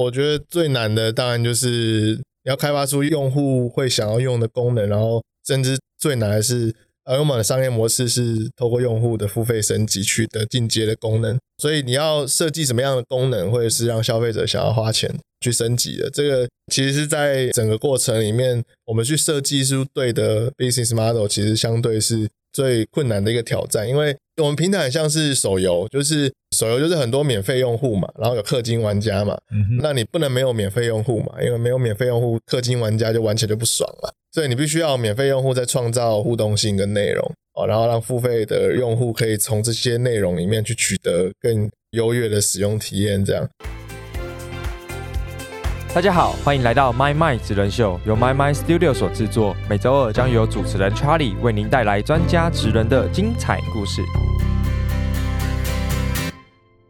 我觉得最难的当然就是你要开发出用户会想要用的功能，然后甚至最难的是。而我们的商业模式是透过用户的付费升级取得进阶的功能，所以你要设计什么样的功能，或者是让消费者想要花钱去升级的，这个其实是在整个过程里面，我们去设计出对的 business model，其实相对是最困难的一个挑战，因为我们平台很像是手游，就是手游就是很多免费用户嘛，然后有氪金玩家嘛，那你不能没有免费用户嘛，因为没有免费用户，氪金玩家就玩起来就不爽了。所以你必须要免费用户在创造互动性跟内容哦，然后让付费的用户可以从这些内容里面去取得更优越的使用体验。这样。大家好，欢迎来到 My My 职人秀，由 My My Studio 所制作，每周二将由主持人 Charlie 为您带来专家职人的精彩故事。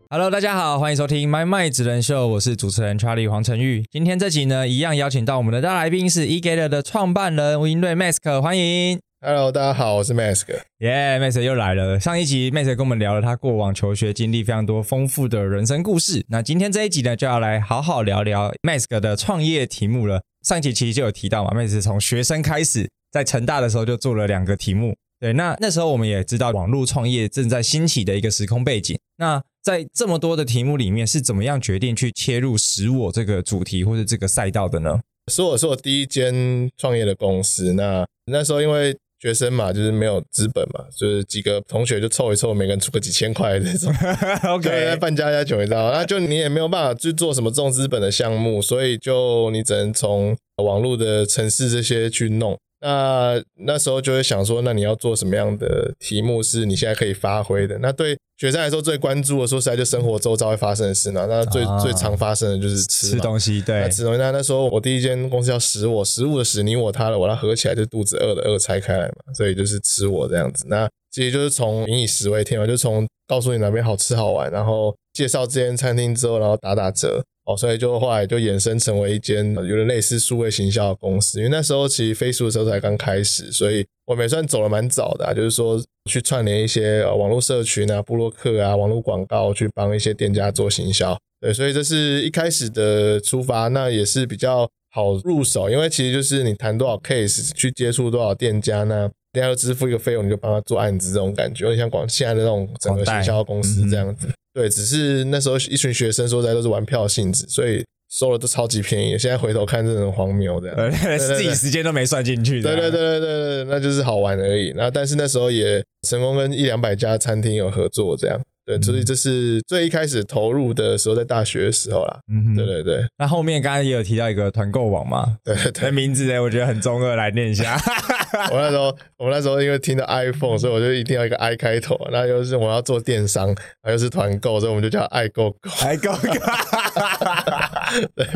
Hello，大家好，欢迎收听 My My 职人秀，我是主持人 Charlie 黄晨玉。今天这集呢，一样邀请到我们的大来宾是 e g a t e r 的创办人吴英瑞 Mask，欢迎。Hello，大家好，我是 Mask。耶，Mask 又来了。上一集 Mask 跟我们聊了他过往求学经历非常多丰富的人生故事。那今天这一集呢，就要来好好聊聊 Mask 的创业题目了。上一集其实就有提到嘛，Mask 从学生开始，在成大的时候就做了两个题目。对，那那时候我们也知道网络创业正在兴起的一个时空背景。那在这么多的题目里面，是怎么样决定去切入使我这个主题或者这个赛道的呢？使我是我第一间创业的公司。那那时候因为学生嘛，就是没有资本嘛，就是几个同学就凑一凑，每个人出个几千块这种。OK，办家家酒一道，那就你也没有办法去做什么重资本的项目，所以就你只能从网络的城市这些去弄。那那时候就会想说，那你要做什么样的题目是你现在可以发挥的？那对学生来说最关注的，说实在就生活周遭会发生的事嘛。那最最常发生的就是吃吃东西，对，吃东西。那那时候我第一间公司叫食我，食物的食，你我他的我，它合起来就肚子饿的饿拆开来嘛，所以就是吃我这样子。那其实就是从民以食为天嘛，就从告诉你哪边好吃好玩，然后介绍这间餐厅之后，然后打打折。哦，所以就后来就衍生成为一间有点类似数位行销的公司。因为那时候其实飞书的时候才刚开始，所以我们也算走了蛮早的，就是说去串联一些网络社群啊、部落客啊、网络广告，去帮一些店家做行销。对，所以这是一开始的出发，那也是比较好入手，因为其实就是你谈多少 case，去接触多少店家呢？店家要支付一个费用，你就帮他做案子，这种感觉有点像广现在的那种整个行销公司这样子。对，只是那时候一群学生说在都是玩票性质，所以收了都超级便宜。现在回头看，真的很荒谬，这样 自己时间都没算进去。对对对对对对，那就是好玩而已。那但是那时候也成功跟一两百家餐厅有合作，这样。对，所以这是最一开始投入的时候，在大学的时候啦。嗯，对对对。那后面刚刚也有提到一个团购网嘛？对对。名字呢，我觉得很中二，来念一下。我那时候，我那时候因为听到 iPhone，所以我就一定要一个 I 开头。那又是我要做电商，又是团购，所以我们就叫爱购购。爱购购。对。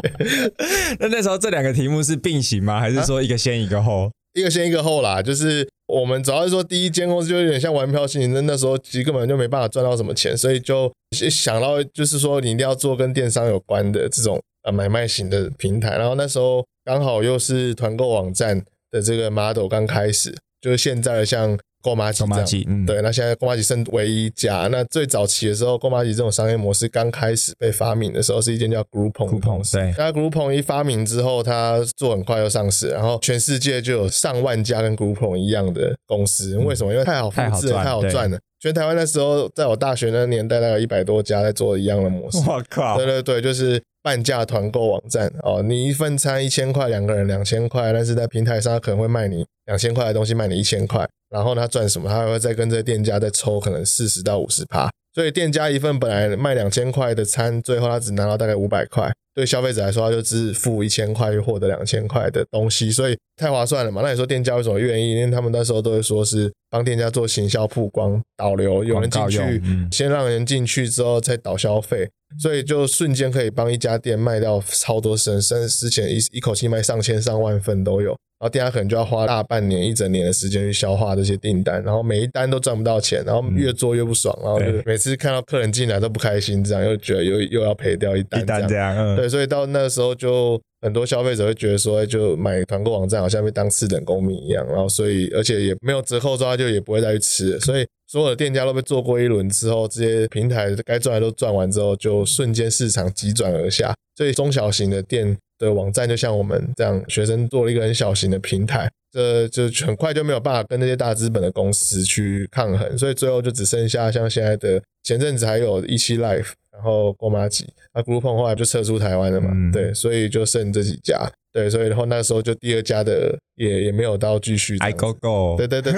那那时候这两个题目是并行吗？还是说一个先一个后？一个先一个后啦，就是我们主要是说第一间公司就有点像玩票性质，那那时候其实根本就没办法赚到什么钱，所以就想到就是说你一定要做跟电商有关的这种呃买卖型的平台，然后那时候刚好又是团购网站的这个 model 刚开始，就是现在的像。购马吉这样，对，那现在购马吉剩唯一家。那最早期的时候，购马吉这种商业模式刚开始被发明的时候，是一间叫 Groupon 的公司。那 Groupon 一发明之后，它做很快又上市，然后全世界就有上万家跟 Groupon 一样的公司。为什么？因为太好复制，太好赚了。全台湾那时候，在我大学那年代，大概一百多家在做一样的模式。我靠！对对对，就是半价团购网站哦，你一份餐一千块，两个人两千块，但是在平台上可能会卖你两千块的东西，卖你一千块。然后他赚什么？他还会再跟这个店家再抽可能四十到五十趴，所以店家一份本来卖两千块的餐，最后他只拿到大概五百块。对消费者来说，他就只付一千块，就获得两千块的东西，所以太划算了嘛。那你说店家为什么愿意？因为他们那时候都会说是帮店家做行销曝光、导流，有人进去，先让人进去之后再导消费，所以就瞬间可以帮一家店卖掉超多甚至之前一一口气卖上千上万份都有。然后店家可能就要花大半年、一整年的时间去消化这些订单，然后每一单都赚不到钱，然后越做越不爽，然后就每次看到客人进来都不开心，这样又觉得又又要赔掉一单这样，对，所以到那个时候就很多消费者会觉得说，就买团购网站好像被当次等公民一样，然后所以而且也没有折扣之后就也不会再去吃，所以所有的店家都被做过一轮之后，这些平台该赚的都赚完之后，就瞬间市场急转而下。所以中小型的店的网站就像我们这样，学生做了一个很小型的平台，这就很快就没有办法跟那些大资本的公司去抗衡，所以最后就只剩下像现在的前阵子还有一期 Life，然后郭马吉，那 Groupon 后来就撤出台湾了嘛，对，所以就剩这几家。对，所以然后那时候就第二家的也也没有到继续。I go go。对对对，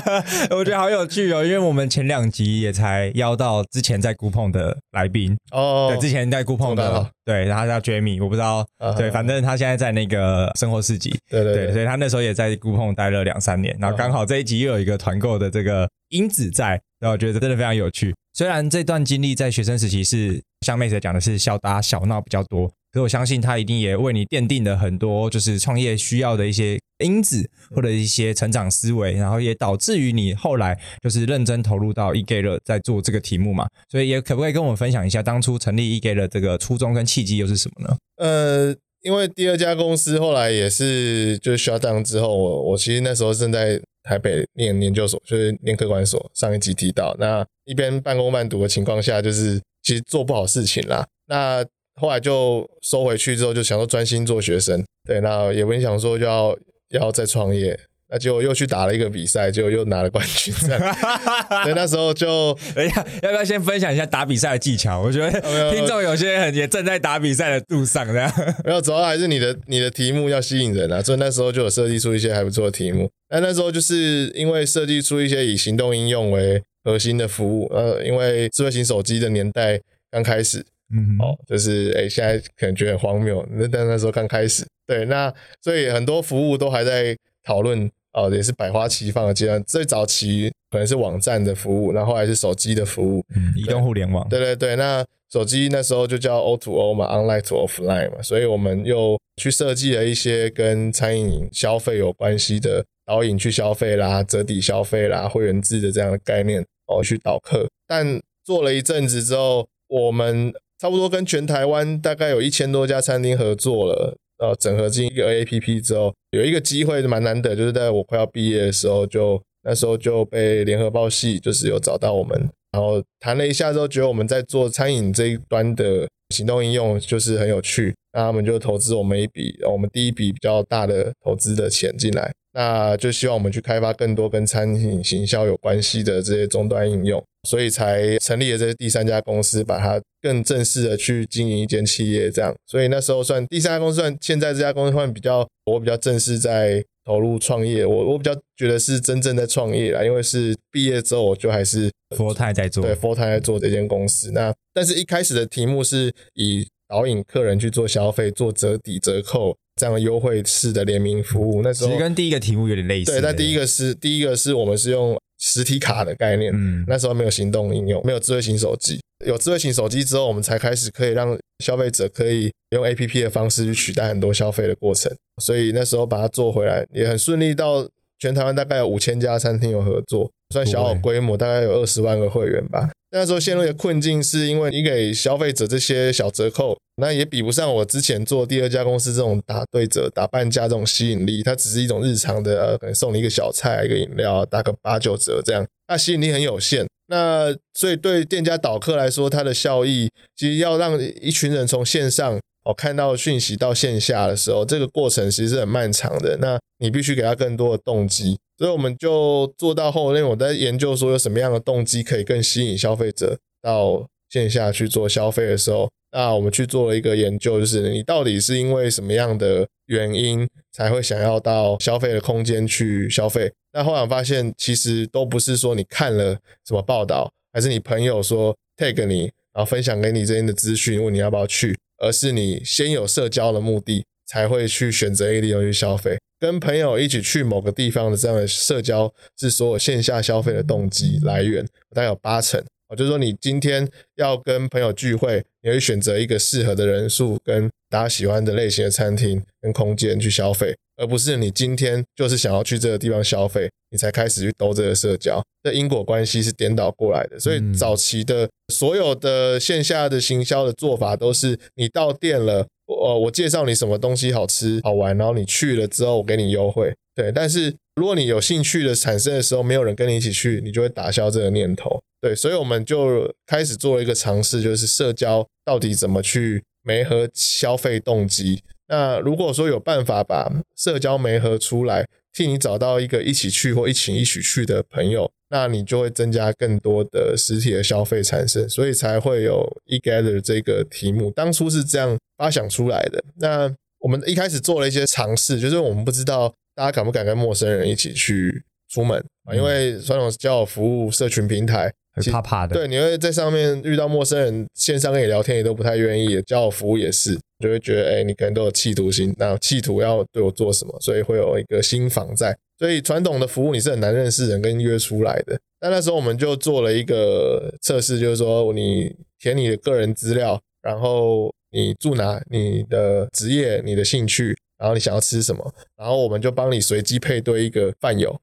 我觉得好有趣哦，因为我们前两集也才邀到之前在孤碰的来宾哦，对，之前在孤碰的，对，然后叫 Jamie，我不知道，对，反正他现在在那个生活市集，对对对，所以他那时候也在孤碰待了两三年，然后刚好这一集又有一个团购的这个因子在，然后我觉得真的非常有趣。虽然这段经历在学生时期是像妹子讲的是小打小闹比较多。可我相信他一定也为你奠定了很多就是创业需要的一些因子或者一些成长思维，然后也导致于你后来就是认真投入到 e g a t 在做这个题目嘛。所以也可不可以跟我们分享一下当初成立 e g a t 这个初衷跟契机又是什么呢？呃，因为第二家公司后来也是就是 shut down 之后，我我其实那时候正在台北念研究所，就是念科管所。上一集提到，那一边半工半读的情况下，就是其实做不好事情啦。那后来就收回去之后，就想说专心做学生，对，那也没想说就要要再创业，那结果又去打了一个比赛，就又拿了冠军。所以那时候就，哎呀，要不要先分享一下打比赛的技巧？我觉得听众有些人也正在打比赛的路上，这样。没有，主要还是你的你的题目要吸引人啊，所以那时候就有设计出一些还不错的题目。但那时候就是因为设计出一些以行动应用为核心的服务，呃，因为智慧型手机的年代刚开始。嗯，哦，就是哎，现在可能觉得很荒谬，那但那时候刚开始，对，那所以很多服务都还在讨论，哦，也是百花齐放的阶段。最早期可能是网站的服务，然后来是手机的服务，嗯移动互联网。对对对，那手机那时候就叫 O to O 嘛，Online to Offline 嘛，所以我们又去设计了一些跟餐饮消费有关系的导引去消费啦、折抵消费啦、会员制的这样的概念哦，去导客。但做了一阵子之后，我们差不多跟全台湾大概有一千多家餐厅合作了，呃，整合进一个 A P P 之后，有一个机会蛮难得，就是在我快要毕业的时候，就那时候就被联合报系就是有找到我们，然后谈了一下之后，觉得我们在做餐饮这一端的行动应用就是很有趣，那他们就投资我们一笔，我们第一笔比较大的投资的钱进来，那就希望我们去开发更多跟餐饮行销有关系的这些终端应用。所以才成立了这第三家公司，把它更正式的去经营一间企业，这样。所以那时候算第三家公司，算现在这家公司算比较我比较正式在投入创业，我我比较觉得是真正在创业啦，因为是毕业之后我就还是佛泰在做，对佛泰在做这间公司。那但是一开始的题目是以导引客人去做消费，做折抵折扣这样优惠式的联名服务。那时候其实跟第一个题目有点类似。对，但第一个是第一个是我们是用。实体卡的概念，嗯，那时候没有行动应用，没有智慧型手机。有智慧型手机之后，我们才开始可以让消费者可以用 A P P 的方式去取代很多消费的过程。所以那时候把它做回来也很顺利，到全台湾大概有五千家餐厅有合作，算小规模，大概有二十万个会员吧。那时候陷入的困境是因为你给消费者这些小折扣，那也比不上我之前做第二家公司这种打对折、打半价这种吸引力。它只是一种日常的，呃，可能送你一个小菜、一个饮料，打个八九折这样，那吸引力很有限。那所以对店家导客来说，它的效益其实要让一群人从线上哦看到讯息到线下的时候，这个过程其实是很漫长的。那你必须给他更多的动机。所以我们就做到后面，我在研究说有什么样的动机可以更吸引消费者到线下去做消费的时候，那我们去做了一个研究，就是你到底是因为什么样的原因才会想要到消费的空间去消费？那后来发现，其实都不是说你看了什么报道，还是你朋友说 tag 你，然后分享给你这边的资讯，问你要不要去，而是你先有社交的目的，才会去选择 A 利用去消费。跟朋友一起去某个地方的这样的社交，是所有线下消费的动机来源，大概有八成。哦，就是说你今天要跟朋友聚会，你会选择一个适合的人数跟大家喜欢的类型的餐厅跟空间去消费，而不是你今天就是想要去这个地方消费，你才开始去兜这个社交。这因果关系是颠倒过来的。所以早期的所有的线下的行销的做法，都是你到店了。我我介绍你什么东西好吃好玩，然后你去了之后我给你优惠，对。但是如果你有兴趣的产生的时候，没有人跟你一起去，你就会打消这个念头。对，所以我们就开始做了一个尝试，就是社交到底怎么去媒合消费动机。那如果说有办法把社交媒合出来，替你找到一个一起去或一起一起去的朋友，那你就会增加更多的实体的消费产生，所以才会有 e gather 这个题目。当初是这样发想出来的。那我们一开始做了一些尝试，就是我们不知道大家敢不敢跟陌生人一起去出门啊，因为传统交友服务社群平台。很怕怕的，对，你会在上面遇到陌生人，线上跟你聊天也都不太愿意，交友服务也是，就会觉得，哎，你可能都有企图心，那企图要对我做什么，所以会有一个心防在。所以传统的服务你是很难认识人跟约出来的。但那时候我们就做了一个测试，就是说你填你的个人资料，然后你住哪，你的职业，你的兴趣，然后你想要吃什么，然后我们就帮你随机配对一个饭友。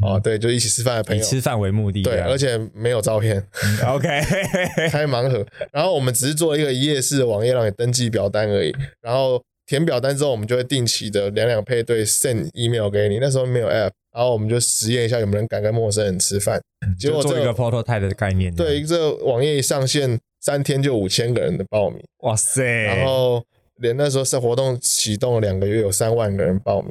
哦，对，就一起吃饭的朋友，以吃饭为目的，对，而且没有照片，OK，开盲盒，然后我们只是做一个一页式的网页让你登记表单而已，然后填表单之后，我们就会定期的两两配对 send email 给你，那时候没有 app，然后我们就实验一下有没有人敢跟陌生人吃饭，结果做一个 prototype 的概念，对，这网页一上线，三天就五千个人的报名，哇塞，然后。连那时候是活动启动了两个月，有三万个人报名，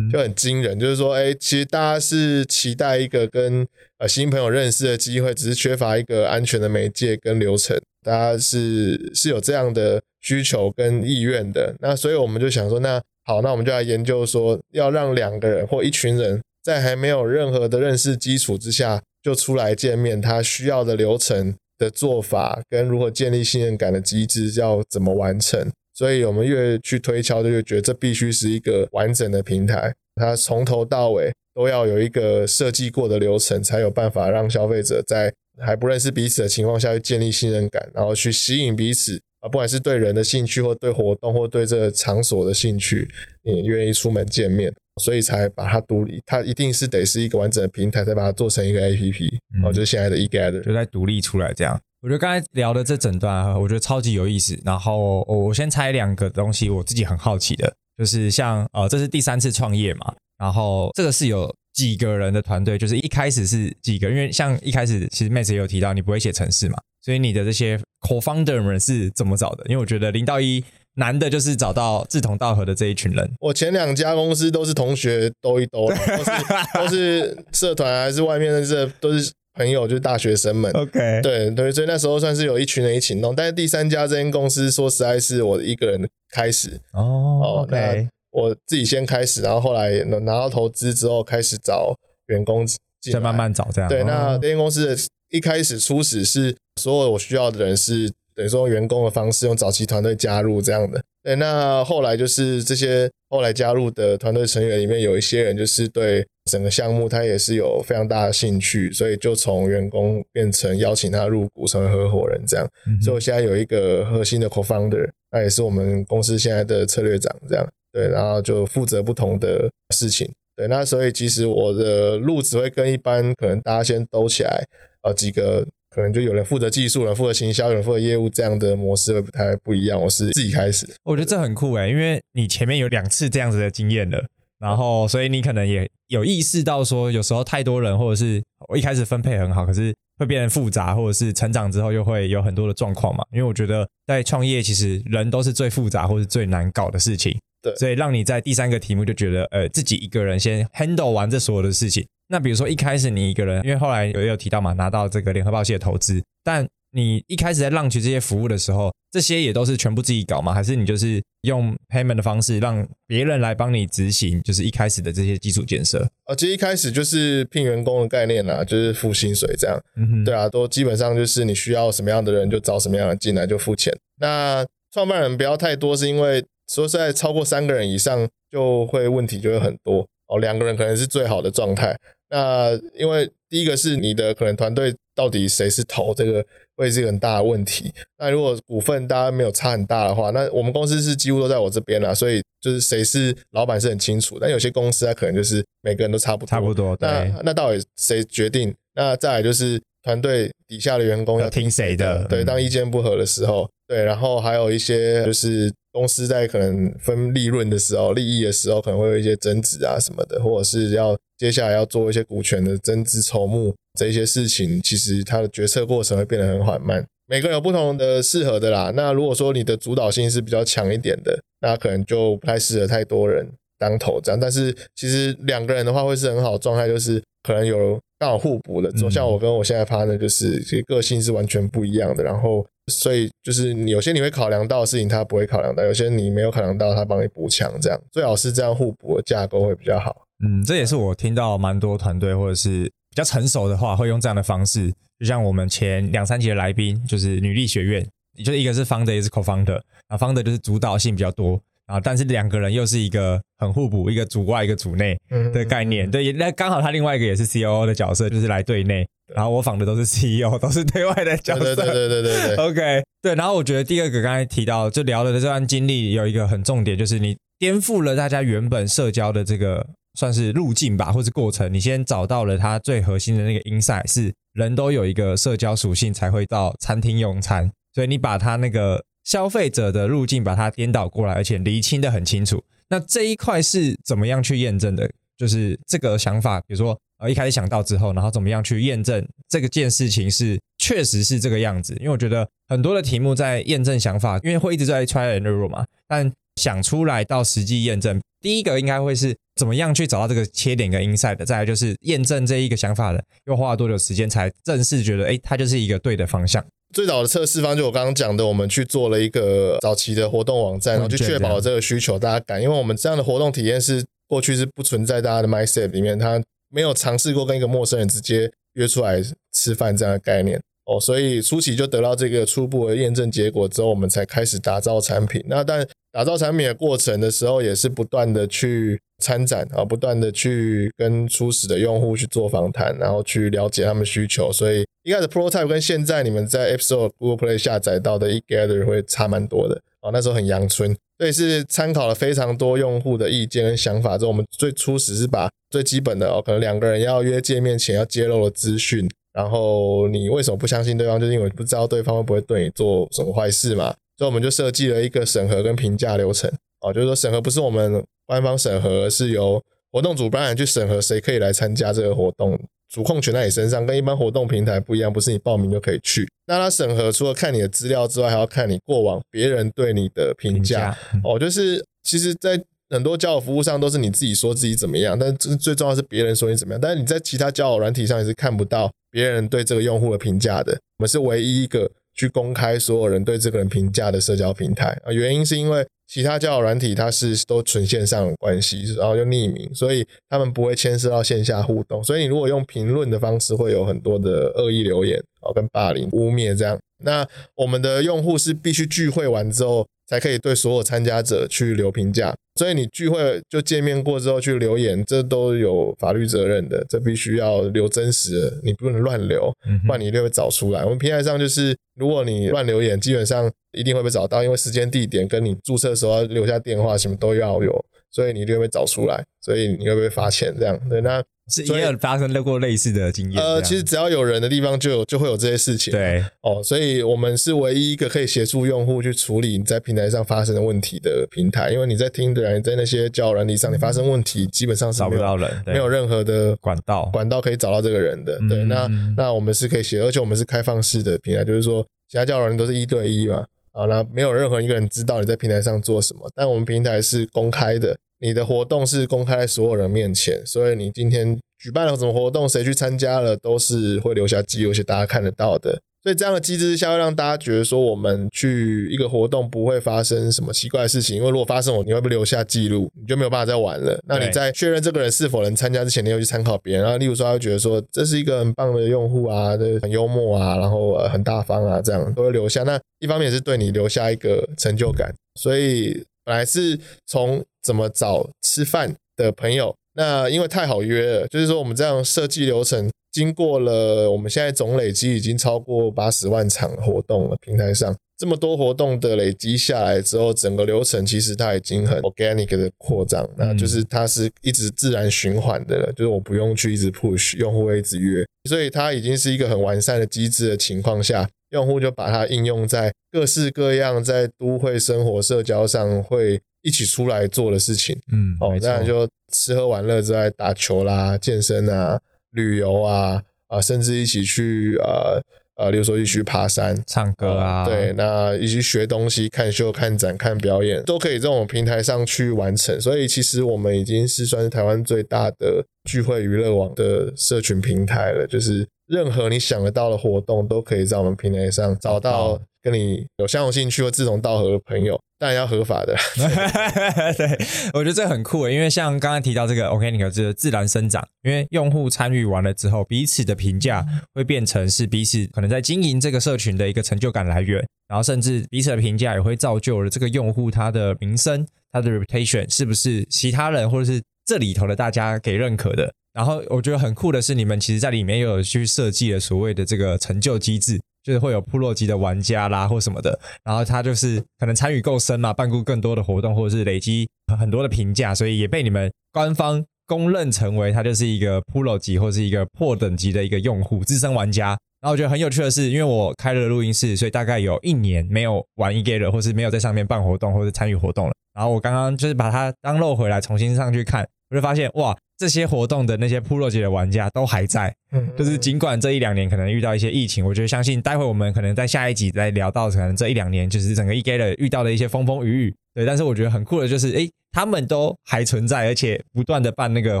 就很惊人。就是说，哎，其实大家是期待一个跟呃新朋友认识的机会，只是缺乏一个安全的媒介跟流程。大家是是有这样的需求跟意愿的。那所以我们就想说，那好，那我们就来研究说，要让两个人或一群人在还没有任何的认识基础之下就出来见面，他需要的流程的做法跟如何建立信任感的机制要怎么完成。所以我们越去推敲，就越觉得这必须是一个完整的平台，它从头到尾都要有一个设计过的流程，才有办法让消费者在还不认识彼此的情况下去建立信任感，然后去吸引彼此啊，不管是对人的兴趣，或对活动，或对这个场所的兴趣，你愿意出门见面，所以才把它独立，它一定是得是一个完整的平台，再把它做成一个 APP，哦，就是现在的 eGather，就在独立出来这样。我觉得刚才聊的这整段，我觉得超级有意思。然后我我先猜两个东西，我自己很好奇的，就是像呃，这是第三次创业嘛，然后这个是有几个人的团队，就是一开始是几个，因为像一开始其实妹子也有提到，你不会写程式嘛，所以你的这些 co-founder 们是怎么找的？因为我觉得零到一难的就是找到志同道合的这一群人。我前两家公司都是同学兜一兜，都是都是社团还是外面的这都是。朋友就是大学生们，OK，对对，所以那时候算是有一群人一起弄。但是第三家这间公司，说实在是我一个人开始哦，OK，我自己先开始，然后后来拿到投资之后，开始找员工，再慢慢找这样。对，那这间公司的一开始初始是所有我需要的人是等于说用员工的方式，用早期团队加入这样的。对，那后来就是这些后来加入的团队成员里面有一些人就是对。整个项目他也是有非常大的兴趣，所以就从员工变成邀请他入股成为合伙人这样。所以我现在有一个核心的 co-founder，那也是我们公司现在的策略长这样。对，然后就负责不同的事情。对，那所以其实我的路只会跟一般可能大家先兜起来，呃，几个可能就有人负责技术，有人负责行销，有人负责业务这样的模式会不太不一样。我是自己开始，我觉得这很酷诶，因为你前面有两次这样子的经验了。然后，所以你可能也有意识到说，有时候太多人，或者是我一开始分配很好，可是会变得复杂，或者是成长之后又会有很多的状况嘛。因为我觉得在创业，其实人都是最复杂或是最难搞的事情。对，所以让你在第三个题目就觉得，呃，自己一个人先 handle 完这所有的事情。那比如说一开始你一个人，因为后来有有提到嘛，拿到这个联合报系的投资，但你一开始在浪取这些服务的时候，这些也都是全部自己搞吗？还是你就是用 payment 的方式让别人来帮你执行？就是一开始的这些基础建设？啊，其实一开始就是聘员工的概念啦，就是付薪水这样。嗯对啊，都基本上就是你需要什么样的人就找什么样的进来就付钱。那创办人不要太多，是因为说实在超过三个人以上就会问题就会很多哦。两个人可能是最好的状态。那因为第一个是你的可能团队到底谁是头这个。会是一个很大的问题。那如果股份大家没有差很大的话，那我们公司是几乎都在我这边啦，所以就是谁是老板是很清楚。但有些公司它可能就是每个人都差不多。差不多。那那到底谁决定？那再来就是团队底下的员工要听谁的？对，当意见不合的时候，对，然后还有一些就是公司在可能分利润的时候、利益的时候，可能会有一些增值啊什么的，或者是要接下来要做一些股权的增资筹募这些事情，其实它的决策过程会变得很缓慢。每个人有不同的适合的啦。那如果说你的主导性是比较强一点的，那可能就不太适合太多人当头这样。但是其实两个人的话会是很好的状态，就是可能有刚好互补的。就像我跟我现在 partner 就是其实个性是完全不一样的，然后。所以就是有些你会考量到的事情，他不会考量到；有些你没有考量到，他帮你补强，这样最好是这样互补的架构会比较好。嗯，这也是我听到蛮多团队或者是比较成熟的话，会用这样的方式。就像我们前两三集的来宾，就是女力学院，就是一个是 founder，一个是 co-founder，啊，founder 就是主导性比较多。啊，但是两个人又是一个很互补，一个主外一个主内的概念。对，那刚好他另外一个也是 C O O 的角色，就是来对内。然后我仿的都是 C E O，都是对外的角色。对对对对对对。OK，对。然后我觉得第二个刚才提到就聊的这段经历有一个很重点，就是你颠覆了大家原本社交的这个算是路径吧，或是过程。你先找到了它最核心的那个 insight，是人都有一个社交属性才会到餐厅用餐，所以你把它那个。消费者的路径把它颠倒过来，而且厘清的很清楚。那这一块是怎么样去验证的？就是这个想法，比如说呃一开始想到之后，然后怎么样去验证这个件事情是确实是这个样子？因为我觉得很多的题目在验证想法，因为会一直在 try and error 嘛。但想出来到实际验证，第一个应该会是怎么样去找到这个切点跟 inside 的？再来就是验证这一个想法的，又花了多久时间才正式觉得哎，它就是一个对的方向？最早的测试方就我刚刚讲的，我们去做了一个早期的活动网站，然后去确保这个需求大家敢，因为我们这样的活动体验是过去是不存在大家的 mindset 里面，他没有尝试过跟一个陌生人直接约出来吃饭这样的概念哦，所以初期就得到这个初步的验证结果之后，我们才开始打造产品。那但打造产品的过程的时候，也是不断的去参展啊，不断的去跟初始的用户去做访谈，然后去了解他们需求，所以。一开始 prototype 跟现在你们在 App Store、Google Play 下载到的 eGather 会差蛮多的啊。那时候很阳春，所以是参考了非常多用户的意见跟想法之后，我们最初始是把最基本的哦，可能两个人要约见面前要揭露的资讯，然后你为什么不相信对方，就是因为不知道对方会不会对你做什么坏事嘛。所以我们就设计了一个审核跟评价流程哦，就是说审核不是我们官方审核，是由活动主办人去审核谁可以来参加这个活动。主控权在你身上，跟一般活动平台不一样，不是你报名就可以去。那他审核除了看你的资料之外，还要看你过往别人对你的评价。哦，就是其实，在很多交友服务上都是你自己说自己怎么样，但最最重要是别人说你怎么样。但是你在其他交友软体上也是看不到别人对这个用户的评价的。我们是唯一一个去公开所有人对这个人评价的社交平台啊，原因是因为。其他交友软体它是都纯线上关系，然后又匿名，所以他们不会牵涉到线下互动。所以你如果用评论的方式，会有很多的恶意留言啊，跟霸凌、污蔑这样。那我们的用户是必须聚会完之后，才可以对所有参加者去留评价。所以你聚会就见面过之后去留言，这都有法律责任的，这必须要留真实的，你不能乱留，不然你一定会找出来。我们平台上就是，如果你乱留言，基本上。一定会被找到，因为时间、地点跟你注册的时候要留下电话，什么都要有，所以你一定会找出来，所以你会不会罚钱？这样对，那是也有发生过类似的经验。呃，其实只要有人的地方，就有就会有这些事情。对，哦，所以我们是唯一一个可以协助用户去处理你在平台上发生的问题的平台，因为你在听的人在那些交友软体上，你发生问题基本上是找不到人，没有任何的管道管道可以找到这个人的。对，那那我们是可以写，而且我们是开放式的平台，就是说其他交友人都是一对一嘛。好了没有任何一个人知道你在平台上做什么，但我们平台是公开的，你的活动是公开在所有人面前，所以你今天举办了什么活动，谁去参加了，都是会留下记录，而且大家看得到的。所以这样的机制下，会让大家觉得说，我们去一个活动不会发生什么奇怪的事情，因为如果发生，我你会不会留下记录，你就没有办法再玩了。那你在确认这个人是否能参加之前，你又去参考别人，然后例如说，他会觉得说这是一个很棒的用户啊，很幽默啊，然后很大方啊，这样都会留下。那一方面是对你留下一个成就感，所以本来是从怎么找吃饭的朋友。那因为太好约了，就是说我们这样设计流程，经过了我们现在总累积已经超过八十万场活动了，平台上这么多活动的累积下来之后，整个流程其实它已经很 organic 的扩张，那就是它是一直自然循环的了，就是我不用去一直 push，用户会一直约，所以它已经是一个很完善的机制的情况下，用户就把它应用在各式各样在都会生活社交上会。一起出来做的事情，嗯，哦，当然就吃喝玩乐之外，打球啦、健身啊、旅游啊，啊，甚至一起去呃呃，比如说一起去爬山、唱歌啊，对，那一起学东西、看秀、看展、看表演，都可以这种平台上去完成。所以其实我们已经是算是台湾最大的聚会娱乐网的社群平台了，就是任何你想得到的活动，都可以在我们平台上找到。跟你有相同兴趣或志同道合的朋友，当然要合法的。对，我觉得这很酷因为像刚刚提到这个 OK，你可是自然生长，因为用户参与完了之后，彼此的评价会变成是彼此可能在经营这个社群的一个成就感来源，然后甚至彼此的评价也会造就了这个用户他的名声，他的 reputation 是不是其他人或者是这里头的大家给认可的。然后我觉得很酷的是，你们其实在里面有去设计了所谓的这个成就机制。就是会有部落级的玩家啦，或什么的，然后他就是可能参与够深嘛，办过更多的活动，或者是累积很多的评价，所以也被你们官方公认成为他就是一个 pro 级或是一个破等级的一个用户资深玩家。然后我觉得很有趣的是，因为我开了录音室，所以大概有一年没有玩 e g a t 或是没有在上面办活动或者参与活动了。然后我刚刚就是把它当漏回来，重新上去看，我就发现哇。这些活动的那些 Pro 级的玩家都还在，就是尽管这一两年可能遇到一些疫情，我觉得相信待会我们可能在下一集再聊到，可能这一两年就是整个 e g a 的遇到的一些风风雨雨，对。但是我觉得很酷的就是，哎，他们都还存在，而且不断的办那个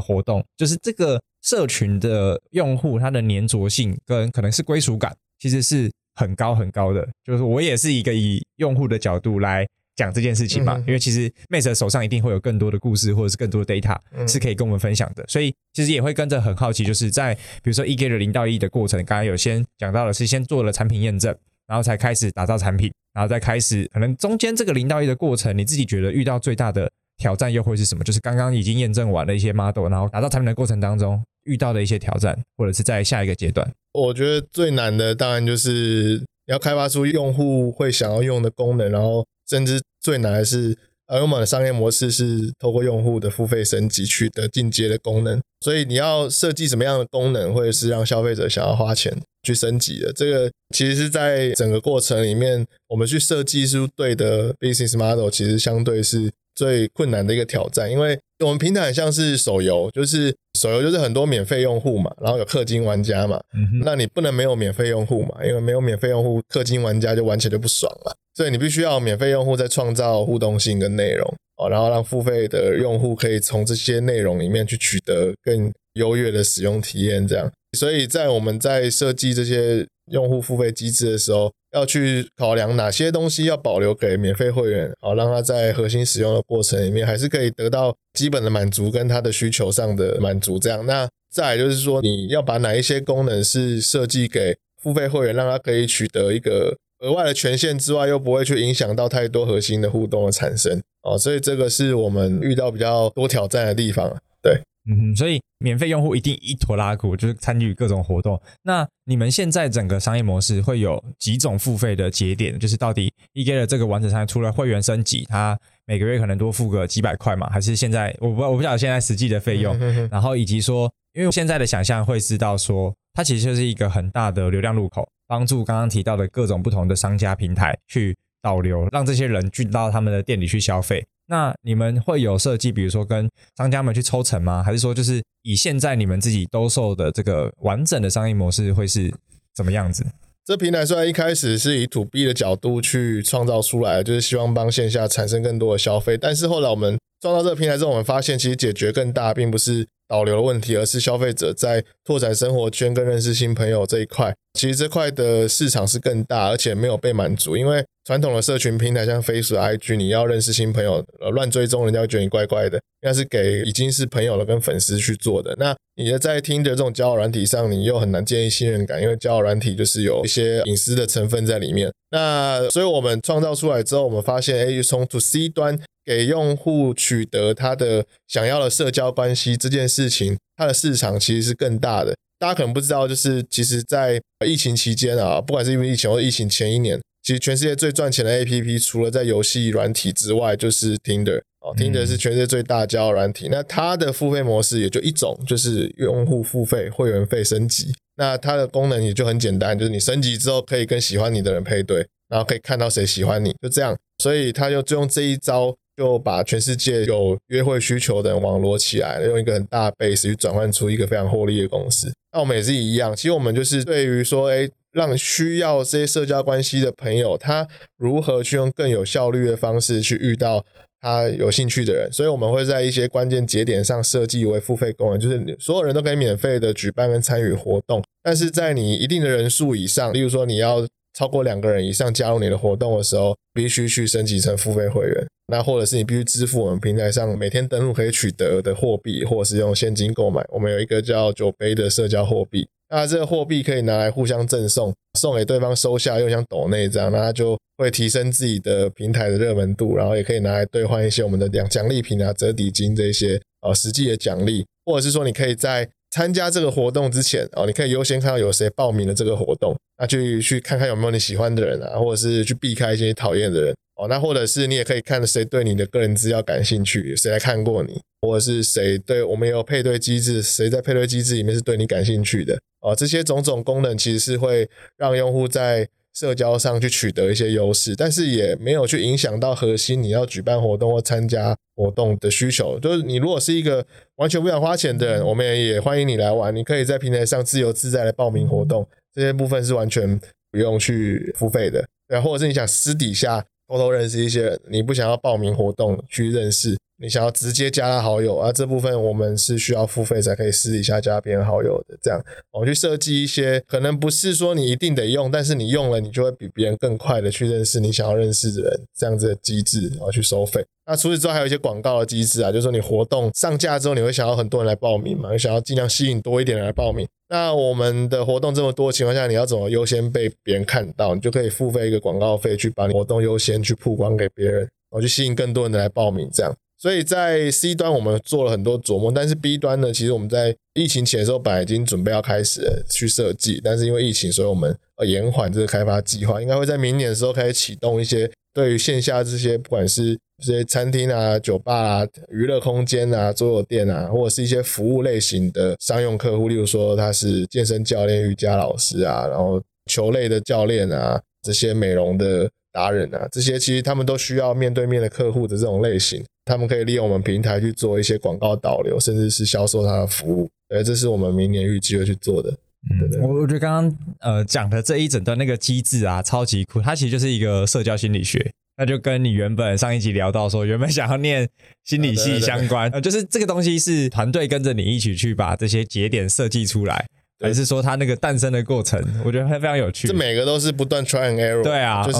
活动，就是这个社群的用户他的粘着性跟可能是归属感，其实是很高很高的。就是我也是一个以用户的角度来。讲这件事情嘛，因为其实 Mate 手上一定会有更多的故事，或者是更多的 data 是可以跟我们分享的，所以其实也会跟着很好奇，就是在比如说 E G 的零到一的过程，刚刚有先讲到的是先做了产品验证，然后才开始打造产品，然后再开始可能中间这个零到一的过程，你自己觉得遇到最大的挑战又会是什么？就是刚刚已经验证完了一些 model，然后打造产品的过程当中遇到的一些挑战，或者是在下一个阶段，我觉得最难的当然就是要开发出用户会想要用的功能，然后甚至。最难的是 a 我们的商业模式是透过用户的付费升级取得进阶的功能，所以你要设计什么样的功能，或者是让消费者想要花钱去升级的，这个其实是在整个过程里面，我们去设计出对的 business model，其实相对是最困难的一个挑战，因为我们平台很像是手游，就是手游就是很多免费用户嘛，然后有氪金玩家嘛，那你不能没有免费用户嘛，因为没有免费用户，氪金玩家就玩起来就不爽了。所以你必须要免费用户在创造互动性跟内容哦，然后让付费的用户可以从这些内容里面去取得更优越的使用体验。这样，所以在我们在设计这些用户付费机制的时候，要去考量哪些东西要保留给免费会员，哦，让他在核心使用的过程里面还是可以得到基本的满足跟他的需求上的满足。这样，那再就是说，你要把哪一些功能是设计给付费会员，让他可以取得一个。额外的权限之外，又不会去影响到太多核心的互动的产生哦，所以这个是我们遇到比较多挑战的地方。对，嗯哼，所以免费用户一定一拖拉苦，就是参与各种活动。那你们现在整个商业模式会有几种付费的节点？就是到底 E G 的这个完整商业，除了会员升级，它每个月可能多付个几百块嘛？还是现在我不我不晓得现在实际的费用，然后以及说，因为现在的想象会知道说，它其实就是一个很大的流量入口。帮助刚刚提到的各种不同的商家平台去导流，让这些人进到他们的店里去消费。那你们会有设计，比如说跟商家们去抽成吗？还是说就是以现在你们自己兜售的这个完整的商业模式会是怎么样子？这平台虽然一开始是以 to B 的角度去创造出来，就是希望帮线下产生更多的消费，但是后来我们创造这个平台之后，我们发现其实解决更大，并不是。导流的问题，而是消费者在拓展生活圈跟认识新朋友这一块，其实这块的市场是更大，而且没有被满足。因为传统的社群平台像 Facebook、IG，你要认识新朋友，呃，乱追踪人家会觉得你怪怪的，那是给已经是朋友了跟粉丝去做的。那你在听的这种交友软体上，你又很难建立信任感，因为交友软体就是有一些隐私的成分在里面。那所以我们创造出来之后，我们发现，哎，从 To C 端。给用户取得他的想要的社交关系这件事情，它的市场其实是更大的。大家可能不知道，就是其实，在疫情期间啊，不管是因为疫情或疫情前一年，其实全世界最赚钱的 A P P，除了在游戏软体之外，就是 Tinder 哦，Tinder 是全世界最大交友软体。那它的付费模式也就一种，就是用户付费会员费升级。那它的功能也就很简单，就是你升级之后可以跟喜欢你的人配对，然后可以看到谁喜欢你，就这样。所以他就用这一招。就把全世界有约会需求的人网罗起来，用一个很大的 base 去转换出一个非常获利的公司。那我们也是一样，其实我们就是对于说，哎，让需要这些社交关系的朋友，他如何去用更有效率的方式去遇到他有兴趣的人。所以我们会在一些关键节点上设计为付费功能，就是所有人都可以免费的举办跟参与活动，但是在你一定的人数以上，例如说你要。超过两个人以上加入你的活动的时候，必须去升级成付费会员。那或者是你必须支付我们平台上每天登录可以取得的货币，或者是用现金购买。我们有一个叫酒杯的社交货币，那这个货币可以拿来互相赠送，送给对方收下，又像抖内这样，那就会提升自己的平台的热门度，然后也可以拿来兑换一些我们的奖奖励品啊、折抵金这些呃实际的奖励，或者是说你可以在。参加这个活动之前哦，你可以优先看到有谁报名了这个活动，那去去看看有没有你喜欢的人啊，或者是去避开一些讨厌的人哦。那或者是你也可以看谁对你的个人资料感兴趣，谁来看过你，或者是谁对我们有配对机制，谁在配对机制里面是对你感兴趣的哦。这些种种功能其实是会让用户在。社交上去取得一些优势，但是也没有去影响到核心你要举办活动或参加活动的需求。就是你如果是一个完全不想花钱的人，我们也欢迎你来玩。你可以在平台上自由自在的报名活动，这些部分是完全不用去付费的。对，或者是你想私底下偷偷认识一些人，你不想要报名活动去认识。你想要直接加他好友啊？这部分我们是需要付费才可以私底下加别人好友的。这样，我去设计一些可能不是说你一定得用，但是你用了你就会比别人更快的去认识你想要认识的人，这样子的机制，然后去收费。那除此之外还有一些广告的机制啊，就是说你活动上架之后，你会想要很多人来报名嘛？你想要尽量吸引多一点人来报名。那我们的活动这么多情况下，你要怎么优先被别人看到？你就可以付费一个广告费，去把你活动优先去曝光给别人，然后去吸引更多人来报名，这样。所以在 C 端我们做了很多琢磨，但是 B 端呢，其实我们在疫情前的时候本来已经准备要开始去设计，但是因为疫情，所以我们呃延缓这个开发计划，应该会在明年的时候开始启动一些对于线下这些不管是这些餐厅啊、酒吧啊、娱乐空间啊、桌游店啊，或者是一些服务类型的商用客户，例如说他是健身教练、瑜伽老师啊，然后球类的教练啊，这些美容的达人啊，这些其实他们都需要面对面的客户的这种类型。他们可以利用我们平台去做一些广告导流，甚至是销售他的服务。哎，这是我们明年预计会去做的。嗯，我我觉得刚刚呃讲的这一整段那个机制啊，超级酷。它其实就是一个社交心理学，那就跟你原本上一集聊到说，原本想要念心理系相关，呃，就是这个东西是团队跟着你一起去把这些节点设计出来。还是说它那个诞生的过程，我觉得还非常有趣。这每个都是不断 try and error。对啊，就是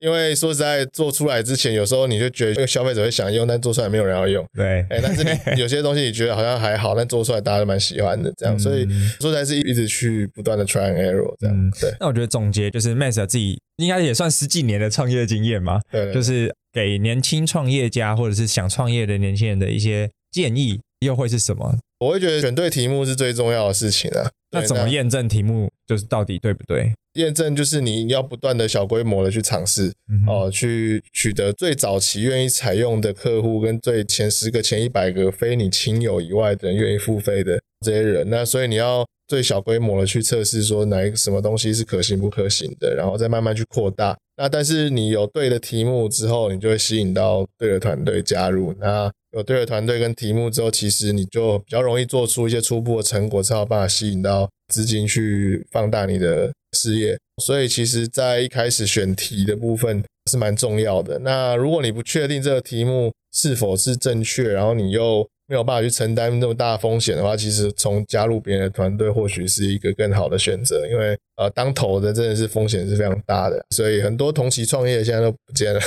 因为说实在，做出来之前，有时候你就觉得消费者会想用，但做出来没有人要用。对，哎，但是你 有些东西你觉得好像还好，但做出来大家都蛮喜欢的，这样。所以说来是一直去不断的 try and error 这样。对。那我觉得总结就是 m a s 自己应该也算十几年的创业经验嘛，对，就是给年轻创业家或者是想创业的年轻人的一些建议，又会是什么？我会觉得选对题目是最重要的事情啊。那怎么验证题目就是到底对不对？验证就是你要不断的小规模的去尝试哦，去取得最早期愿意采用的客户跟最前十个、前一百个非你亲友以外的人愿意付费的这些人。那所以你要最小规模的去测试，说哪一个什么东西是可行不可行的，然后再慢慢去扩大。那但是你有对的题目之后，你就会吸引到对的团队加入。那有对的团队跟题目之后，其实你就比较容易做出一些初步的成果，才有办法吸引到资金去放大你的事业。所以其实，在一开始选题的部分是蛮重要的。那如果你不确定这个题目是否是正确，然后你又没有办法去承担那么大风险的话，其实从加入别人的团队或许是一个更好的选择，因为呃，当头的真的是风险是非常大的，所以很多同期创业现在都不见了。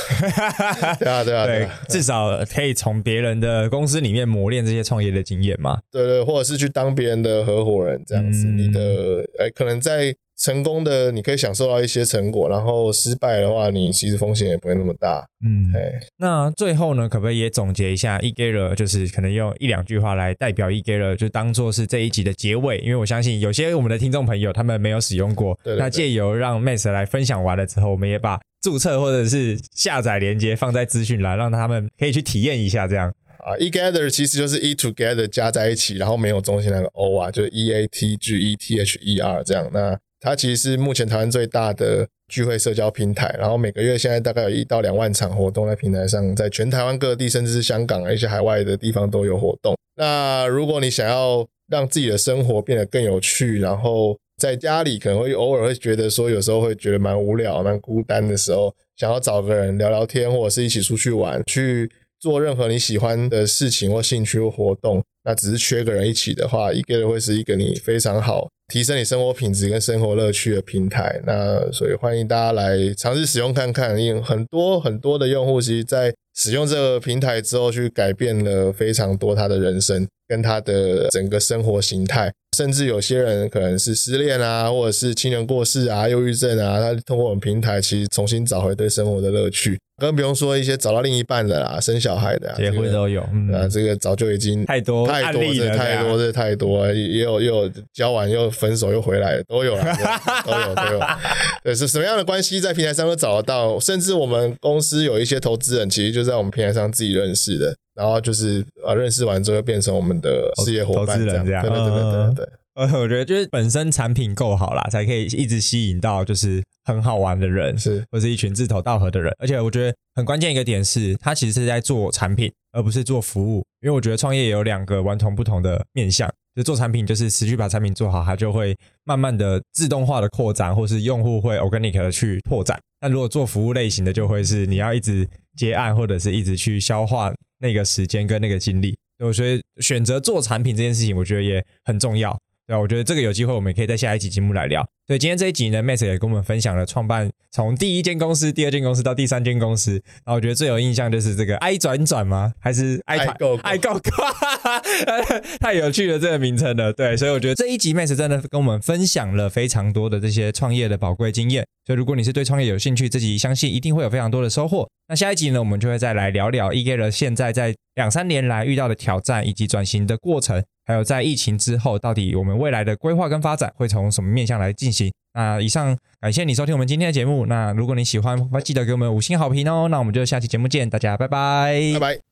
对啊，对啊，对，至少可以从别人的公司里面磨练这些创业的经验嘛。对对，或者是去当别人的合伙人这样子，你的哎，可能在。成功的你可以享受到一些成果，然后失败的话，你其实风险也不会那么大。嗯，哎，那最后呢，可不可以也总结一下 e g a r 就是可能用一两句话来代表 e g a r 就当做是这一集的结尾，因为我相信有些我们的听众朋友他们没有使用过，对对对那借由让 Max 来分享完了之后，我们也把注册或者是下载连接放在资讯栏，让他们可以去体验一下这样。啊，e gather 其实就是 e together 加在一起，然后没有中心那个 o 啊，就是 e a t g e t h e r 这样。那它其实是目前台湾最大的聚会社交平台，然后每个月现在大概有一到两万场活动在平台上，在全台湾各地，甚至是香港一些海外的地方都有活动。那如果你想要让自己的生活变得更有趣，然后在家里可能会偶尔会觉得说，有时候会觉得蛮无聊、蛮孤单的时候，想要找个人聊聊天，或者是一起出去玩，去做任何你喜欢的事情或兴趣或活动，那只是缺个人一起的话，一个人会是一个你非常好提升你生活品质跟生活乐趣的平台。那所以欢迎大家来尝试使用看看，因为很多很多的用户其实在使用这个平台之后，去改变了非常多他的人生跟他的整个生活形态。甚至有些人可能是失恋啊，或者是亲人过世啊、忧郁症啊，他通过我们平台其实重新找回对生活的乐趣。更不用说一些找到另一半的啦、生小孩的、啊、结婚都有，啊，这个早就已经太多太多，了，太多，这太多了，也也有也有交完又分手又回来的都有了，都有都有。对，是什么样的关系在平台上都找得到，甚至我们公司有一些投资人，其实就在我们平台上自己认识的，然后就是啊认识完之后变成我们的事业伙伴这样对对对对对对。呃，我觉得就是本身产品够好啦，才可以一直吸引到就是很好玩的人，是或是一群志同道合的人。而且我觉得很关键一个点是，他其实是在做产品，而不是做服务。因为我觉得创业有两个完全不同的面向，就做产品就是持续把产品做好，它就会慢慢的自动化的扩展，或是用户会 organic 的去拓展。那如果做服务类型的，就会是你要一直接案，或者是一直去消化那个时间跟那个精力。所以选择做产品这件事情，我觉得也很重要。对啊，我觉得这个有机会，我们也可以在下一集节目来聊。所以今天这一集呢，Max 也跟我们分享了创办从第一间公司、第二间公司到第三间公司。然后我觉得最有印象就是这个 “i 转转”吗？还是 “i 爱够够爱够够”？太有趣了，这个名称了。对，所以我觉得这一集 Max 真的跟我们分享了非常多的这些创业的宝贵经验。所以如果你是对创业有兴趣，这集相信一定会有非常多的收获。那下一集呢，我们就会再来聊聊 e g a 现在在两三年来遇到的挑战以及转型的过程，还有在疫情之后，到底我们未来的规划跟发展会从什么面向来进行。那以上感谢你收听我们今天的节目。那如果你喜欢，记得给我们五星好评哦。那我们就下期节目见，大家拜拜，拜拜。